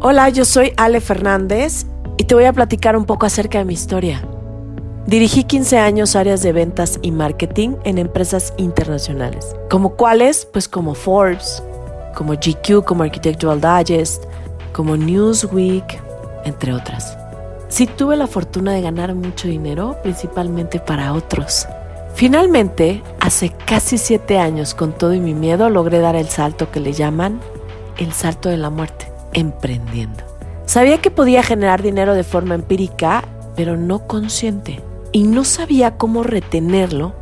Hola, yo soy Ale Fernández y te voy a platicar un poco acerca de mi historia. Dirigí 15 años áreas de ventas y marketing en empresas internacionales. ¿Como cuáles? Pues como Forbes, como GQ, como Architectural Digest, como Newsweek, entre otras. Sí tuve la fortuna de ganar mucho dinero, principalmente para otros. Finalmente, hace casi siete años, con todo y mi miedo, logré dar el salto que le llaman el salto de la muerte, emprendiendo. Sabía que podía generar dinero de forma empírica, pero no consciente. Y no sabía cómo retenerlo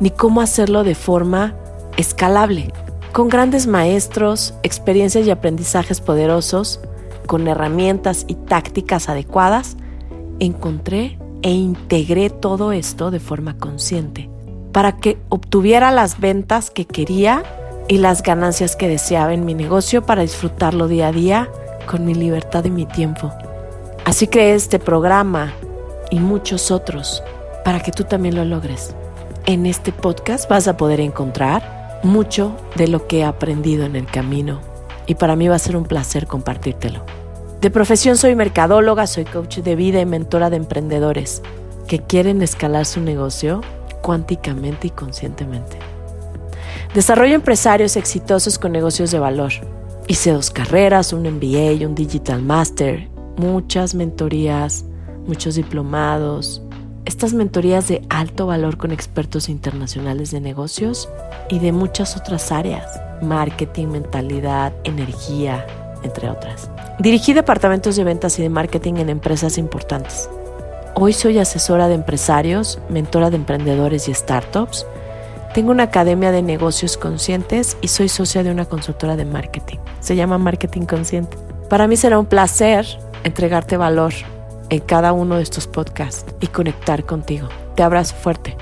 ni cómo hacerlo de forma escalable. Con grandes maestros, experiencias y aprendizajes poderosos, con herramientas y tácticas adecuadas, encontré e integré todo esto de forma consciente para que obtuviera las ventas que quería y las ganancias que deseaba en mi negocio para disfrutarlo día a día con mi libertad y mi tiempo. Así creé este programa y muchos otros para que tú también lo logres. En este podcast vas a poder encontrar mucho de lo que he aprendido en el camino y para mí va a ser un placer compartírtelo. De profesión soy mercadóloga, soy coach de vida y mentora de emprendedores que quieren escalar su negocio cuánticamente y conscientemente. Desarrollo empresarios exitosos con negocios de valor. Hice dos carreras, un MBA, un Digital Master, muchas mentorías, muchos diplomados. Estas mentorías de alto valor con expertos internacionales de negocios y de muchas otras áreas, marketing, mentalidad, energía, entre otras. Dirigí departamentos de ventas y de marketing en empresas importantes. Hoy soy asesora de empresarios, mentora de emprendedores y startups. Tengo una academia de negocios conscientes y soy socia de una consultora de marketing. Se llama Marketing Consciente. Para mí será un placer entregarte valor en cada uno de estos podcasts y conectar contigo. Te abrazo fuerte.